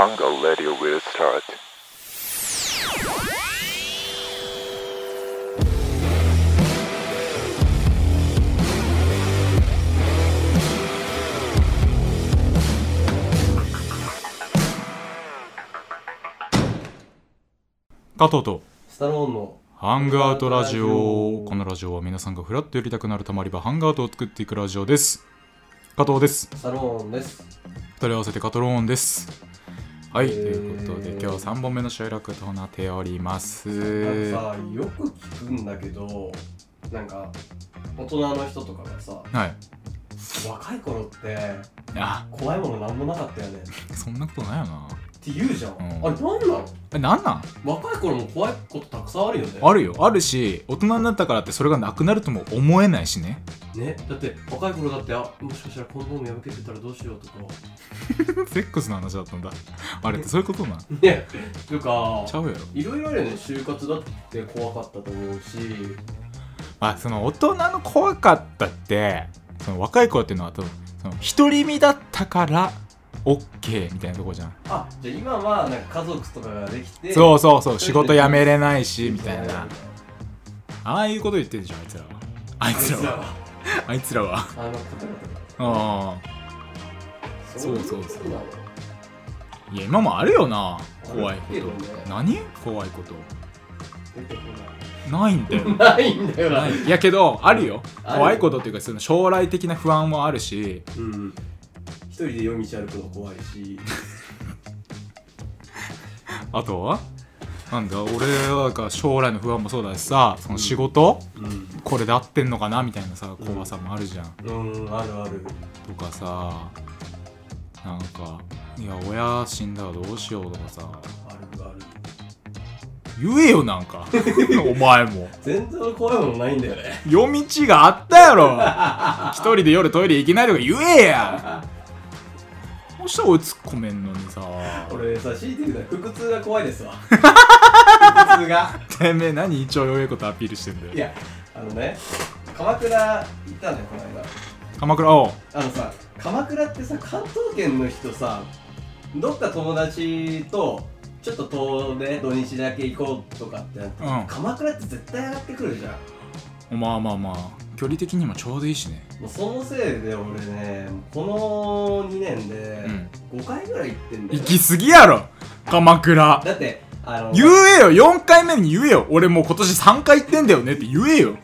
Hunger Radio will start. 加藤とスタローンのハングアウトラジオこのラジオは皆さんがフラッと寄りたくなるたまり場ハングアウトを作っていくラジオです。加藤です。スタローンです。二人合わせてカトローンですはい、えーということで今日は3本目の収録となっております。なんかさ、よく聞くんだけど、なんか大人の人とかがさ、はい。若い頃ってあ。怖いものなんもなかったよね。っ そんなことないよなて言うじゃん。うん。あれなんなの？えなんなん？若い頃も怖いことたくさんあるよね。あるよ。あるし大人になったからってそれがなくなるとも思えないしね。ね、だって若い頃だって、あもしかしたらコンドーム破けてたらどうしようとか。セックスの話だったんだ。あれってそういうことなん ね、というかちゃ、うやろ。いろいろあるよね、就活だって怖かったと思うし、まあその大人の怖かったってその若い頃っていうのは多分その独り身だったから OK みたいなとこじゃん。あじゃあ今はなんか家族とかができて、そうそうそう。仕事辞めれないしみたいな。ああいうこと言ってるじゃんあいつらは。あいつらは。あいつらは。あ。あそうそうそういや今もあるよな。怖いこあるけどね。と何？怖いこと。ない。んだよ。ない。ないんだよな。ない。いやけどあるよ。怖いことっていうかその将来的な不安もあるしうん。一人で夜道歩くの怖いし。あとは？なんだ俺が将来の不安もそうだしさその仕事、うん。これで合ってんのかなみたいなさ怖さもあるじゃん、うん、あるある。とかさなんかいや親死んだらどうしようとかさあるある。言えよなんか お前も全然怖いものないんだよね。夜道があったやろ一人で夜トイレ行けないとか言えやそした？ら俺突っ込めんのにさ俺さ、強いて言うなら腹痛が怖いですわ。腹痛が。てめえ何一応弱いことアピールしてんだよいや、あのね、鎌倉行ったんだよ、この間。鎌倉？おうあのさ、鎌倉ってさ、関東圏の人さ、どっか友達と、ちょっと遠出、土日だけ行こうとかってなって、うん鎌倉って絶対上がってくるじゃん。まあまあまあ距離的にもちょうどいいしね。もうそのせいで俺ね、この2年でうん。5回ぐらい行ってんだよ、行き過ぎやろ鎌倉。だって、あの、言えよ4回目に言えよ。俺もう今年3回行ってんだよねって言えよ。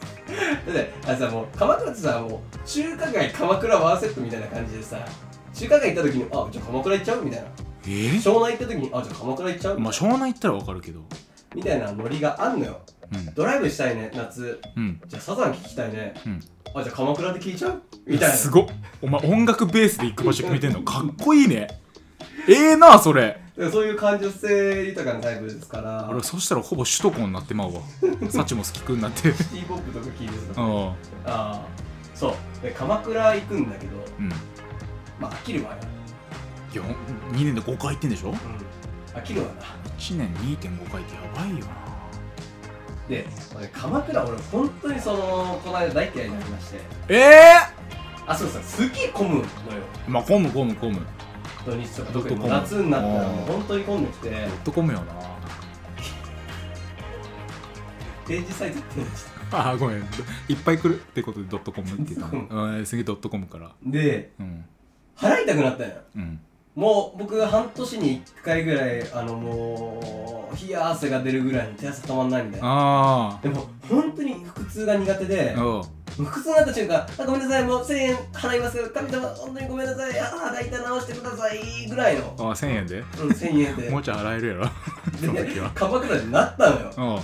だって、あのさ、もう、鎌倉ってさ、もう、中華街、鎌倉ワンセットみたいな感じでさ、中華街行った時に、あ、じゃあ鎌倉行っちゃうみたいな。え湘南行った時に、あ、じゃあ鎌倉行っちゃうまあ湘南行ったらわかるけど。みたいなノリがあんのよ。うんドライブしたいね、夏。うんじゃあサザン聞きたいね。うんあ、じゃあ鎌倉で聞いちゃう？みたいな。すごっお前音楽ベースで行く場所決めてんの？かっこいいねええなそれでそういう感受性豊かなタイプですから、俺そしたらほぼ首都高になってまうわ サチモス聞くんなってシティポップとか聞いてた。あうんあー、そう。で、鎌倉行くんだけど、うんまあ飽きるわよ。いや2年で5回行ってんでしょ？うん。飽きるわな。1年2.5回ってやばいよなで、俺鎌倉、俺本当にその、この間大嫌いになりまして。ええあ、そうさ、すげえ混むのよ。ー、まあ混む混む混む。土日とか、特に夏になったらもうあー本当に混んできて、ほっと混むよな。定時サイトってあーごめん。いっぱい来るってことでドットコムって言ったドットのうんすげえドットコムから。で、うん。払いたくなったんよ。うんもう僕半年に1回ぐらいあのもう冷や汗が出るぐらいに手汗たまんないみたいな。あでも本当に腹痛が苦手で腹痛になった瞬間あごめんなさいもう1000円払います神様本当にごめんなさいあ腹痛直してくださいぐらいの。あ1000円で？うん1000円で。もうちょい洗えるやろ。では。鎌倉になったのよ。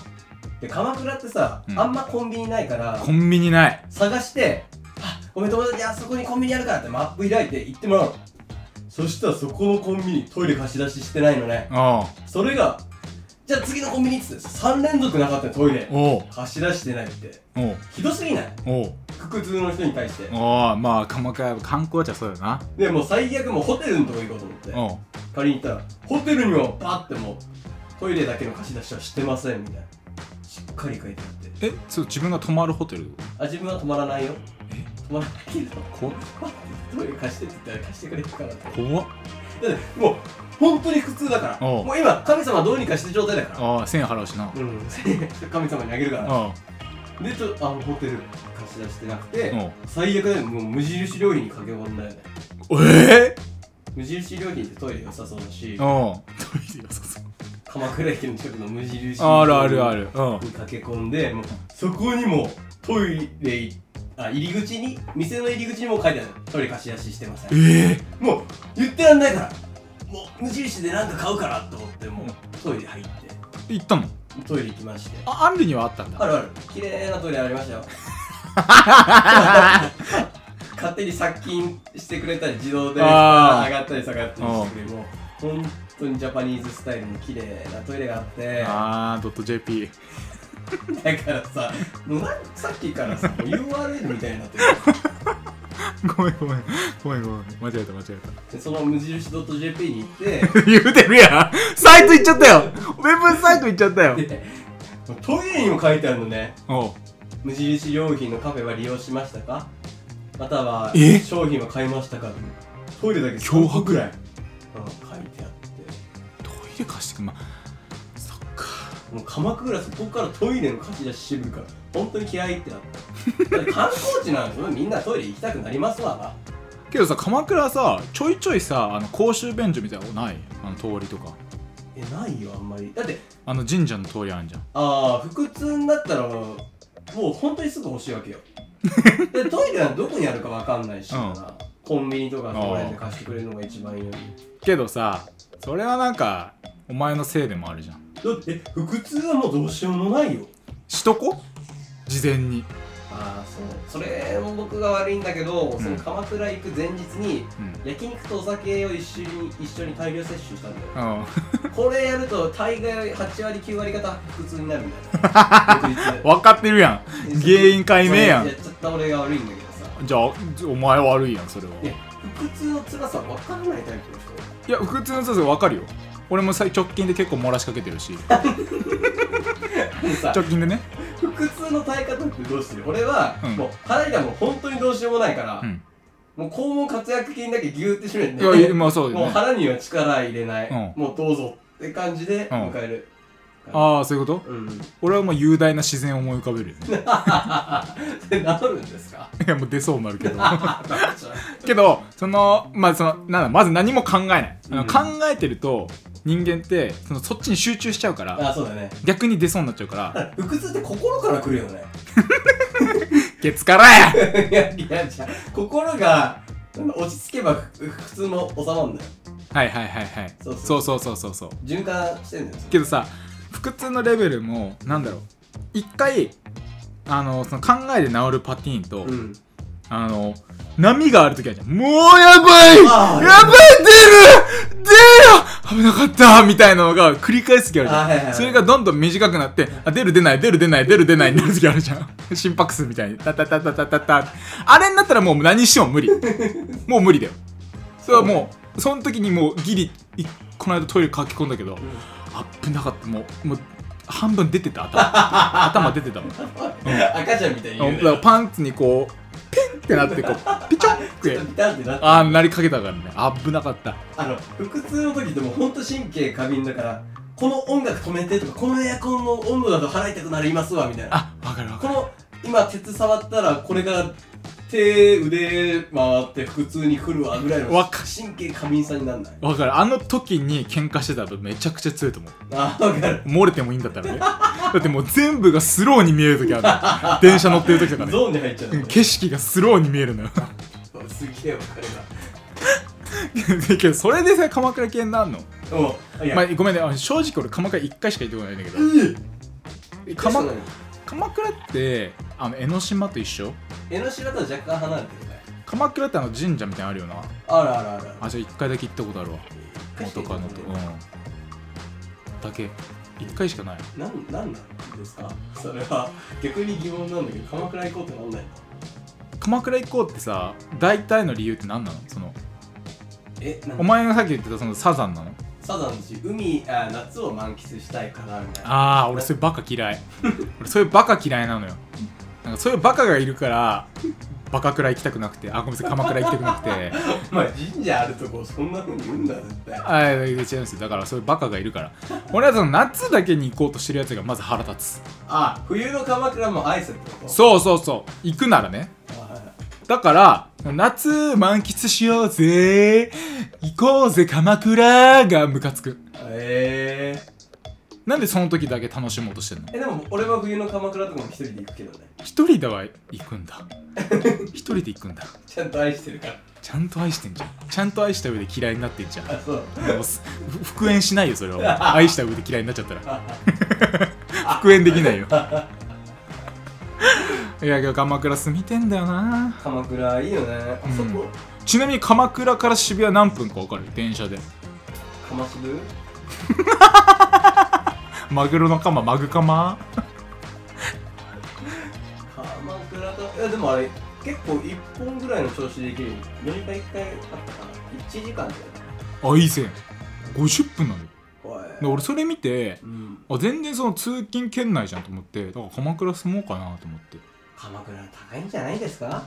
で鎌倉ってさ、うん。あんまコンビニないからコンビニない。探してあごめん友達あそこにコンビニあるからってマップ開いて行ってもらうのそしたらそこのコンビニトイレ貸し出ししてないのね。おうそれがじゃあ次のコンビニっつって3連続なかったよトイレおう。貸し出してないって。おう。ひどすぎない？おう。腹痛の人に対して。おうまあ鎌倉観光地はそうよな。でもう最悪もうホテルのとこ行こうと思って。おう。仮に行ったらホテルにもパッてもうトイレだけの貸し出しはしてませんみたいな。しっかり書いてあって。えそう自分が泊まるホテル？あ自分は泊まらないよ。え？泊まらないけどこトイレ貸してって言ったら貸してくれるからって。怖っ。ってもう本当に普通だから。おう。もう今神様どうにかして状態だから。ああ1000円払うしな。うん。神様にあげるから。あでちょあのホテル貸し出してなくておう。最悪だよ。もう無印良品に駆け込んだよね。え無印良品ってトイレ良さそうだし。えう。んトイレ良さそう。鎌倉駅の近くの無印あるあるある。うん。に駆け込んでもうそこにもトイレいあ入り口に店の入り口にも書いてある。トイレ貸し出ししてません。ええ。もう言ってらんないから。もう無印で何か買うからと思ってもうトイレ入って。行ったの？トイレ行きまして。あアンリにはあったんだ。あるある。綺麗なトイレありましたよ。勝手に殺菌してくれたり自動で上あー。がったり下がったりしてくれるもう本当にジャパニーズスタイルの綺麗なトイレがあって。あードット JP だからさもうなんさっきからさ URL みたいになってる。ごめんごめんごめんごめん間違えた間違えでその無印 .jp に行ってた 言うてるやん。サイト行っちゃったよ。ウェブサイト行っちゃったよ。でトイレにも書いてあるのね。おう。無印良品のカフェは利用しましたか？またはえ？商品は買いましたか？トイレだけ脅迫3個ぐらい、うん、書いてあって。トイレ貸してくまそっかもう鎌倉そこからトイレの貸し出ししてくるから本当に嫌いってなった。だって観光地なんですよみんなトイレ行きたくなりますわ。なけどさ鎌倉さちょいちょいさあの公衆便所みたいなのない？あの通りとか。えないよあんまり。だってあの神社の通りあるじゃん。ああ腹痛になったらもう本当にすぐ欲しいわけよ。でトイレはどこにあるかわかんないし、うん。コンビニとかそこら辺で貸してくれるのが一番いいのに。けどさそれはなんかお前のせいでもあるじゃんだってえ腹痛はもうどうしようもないよ。しとこ？事前に。ああそう。それも僕が悪いんだけど、ん。その鎌倉行く前日にうん。焼肉とお酒を一緒に一緒に大量摂取したんだよ。うん これやると大概8割9割方腹痛になるんだよ分かってるやん。原因解明やん。やっちゃった俺が悪いんだけどさ。じゃあお前悪いやんそれは。いや腹痛の辛さ分からないタイプの人。いや普通の先生分かるよ俺もさ直近で結構漏らしかけてるし。直近でね。腹痛の耐え方ってどうしてる？俺は、うん。もう腹がもう本当にどうしようもないから、うん。もう肛門活躍筋だけギューって締めていやいやまあそうだもうよね腹には力入れない、うん。もうどうぞって感じでうん迎える、ああそういうこと？うん。俺はもう雄大な自然を思い浮かべるよね。で治るんですか？いやもう出そうになるけど。けどそのまあそのなんだまず何も考えない、あのうん。考えてると人間ってそのそっちに集中しちゃうからあそうだね。逆に出そうになっちゃうから。腹痛って心から来るよね。ケツからや! いやいやじゃあ心が落ち着けばふ普通も収まるんだよ。はいはいはいはい。そうそう。そうそうそうそう循環してんだよ。けどさ腹痛のレベルもなんだろう。一回あのその考えで治るパティーンと、うん。あの波がある時あるじゃん。もうやばい。やばい!出る!出る危なかったみたいなのが繰り返す時あるじゃん、あはいはいはい。それがどんどん短くなってあ出る出ない出る出ない出る出ないになる時あるじゃん。心拍数みたいにタタタタタタ。タあれになったらもう何しても無理。もう無理だよ。それはもうその時にもうギリいこの間トイレ駆け込んだけど、危なかった。もうもう半分出てた。頭。頭出てたもん。赤ちゃんみたいに言うね。だからパンツにこうピンってなってこうピチョンって。なってああなりかけたからね。危なかった。あの腹痛の時ってもうほんと神経過敏だからこの音楽止めてとかこのエアコンの温度だと払いたくなりますわみたいな。あわかるわかる。この今鉄触ったらこれが手腕回って腹痛に来るわぐらいのわか神経過敏さになんない？わかる。あの時に喧嘩してたらめちゃくちゃ強いと思う。あわかる。漏れてもいいんだったらね。だってもう全部がスローに見える時あるの。電車乗ってる時とかね。ゾーンに入っちゃう景色がスローに見えるのよ。すげえわかる けどそれでさ鎌倉系になるの？なもういや、まあ、ごめんね。あ正直俺鎌倉1回しか行ったことないんだけど。え鎌鎌鎌倉ってあの江ノ島と一緒？江ノ島とは若干離れてるかい鎌倉ってあの神社みたいなのあるよな。あるあるあるある。あじゃあ1回だけ行ったことあるわ。元カノと。うん。だけ。1回しかない。なんなんなんですか？それは。逆に疑問なんだけど鎌倉行こうってなんないの？鎌倉行こうってさ大体の理由って何なの？そのえなんお前がさっき言ってたそのサザンなの？サザンだし海あ夏を満喫したいからみたいな。ああ俺そういうバカ嫌い。俺そういうバカ嫌いなのよ。なんかそういうバカがいるからバカ蔵行きたくなくて。あごめんなさい鎌倉行きたくなくて。お前神社あるとこそんな風に言うんだ絶対あ違うんですよ。だからそういうバカがいるから。俺はその夏だけに行こうとしてるやつがまず腹立つ。あ冬の鎌倉もアイスってこと？そうそうそう。行くならね。あだから夏満喫しようぜ。行こうぜ鎌倉がムカつく。えなんでその時だけ楽しもうとしてんの？ー、えでも俺は冬の鎌倉とかも一人で行くけどね。一人では行くんだ。一人で行くんだ。ちゃんと愛してるから。ちゃんと愛してんじゃん。ちゃんと愛した上で嫌いになってんじゃん。あそう。もうすふ 復縁しないよそれは愛した上で嫌いになっちゃったら。復縁できないよいやけど鎌倉住みてんだよな。鎌倉いいよね。あそこ、ちなみに鎌倉から渋谷何分か分かる？電車で。鎌渋？マグロの鎌マグカマ？鎌倉といやでもあれ結構1本ぐらいの調子で行ける乗り換え1回あったかな？1時間だよね。あいい線。50分なのよ。俺それ見てうん。あ全然その通勤圏内じゃんと思ってだから鎌倉住もうかなと思って鎌倉高いんじゃないですか？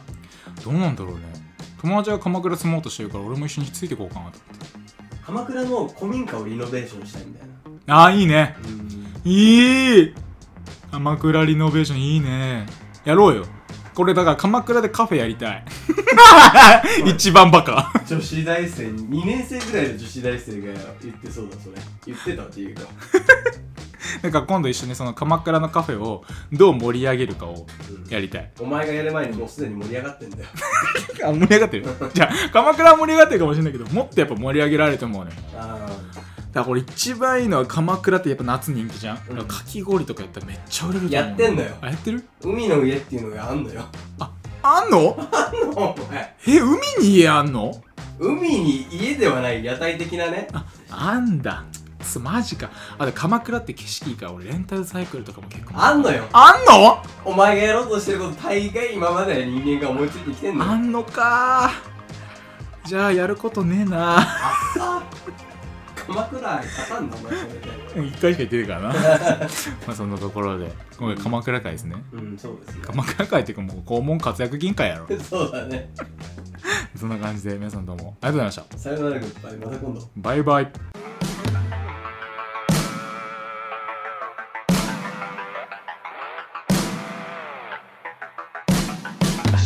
どうなんだろうね。友達が鎌倉住もうとしてるから俺も一緒についてこうかなと鎌倉の古民家をリノベーションしたいみたいな。ああいいね。うん。いい。鎌倉リノベーションいいね。やろうよ。これだから鎌倉でカフェやりたい。一番バカ。女子大生2年生ぐらいの女子大生が言ってそうだそれ。言ってたっていうか なんか今度一緒にその鎌倉のカフェをどう盛り上げるかをやりたい。お前がやる前にもうすでに盛り上がってんだよ。あ盛り上がってる？じゃあ鎌倉は盛り上がってるかもしれないけどもっとやっぱ盛り上げられると思うね。あだからこれ一番いいのは鎌倉ってやっぱ夏人気じゃん、うん。だかき氷とかやったらめっちゃ売れると思う。やってんのよ。あやってる？海の家っていうのがあんのよ。あんのお前。え海に家あんの？海に家ではない屋台的なね。ああんだつマジか。あで鎌倉って景色いいから俺レンタルサイクルとかも結構。あんのよ。あんの？お前がやろうとしてること大概今までの人間が思いついてきてんのよ。あんのか。じゃあやることねえな。あ鎌倉愛勝たんだお前それで。一回しか行ってるからな。まあそんなところで。今回鎌倉会ですね。うんそうですね鎌倉会っていうかもう肛門活躍銀会やろ。そうだね。そんな感じで皆さんどうも。ありがとうございました。さよならグッバイ。また今度。バイバイ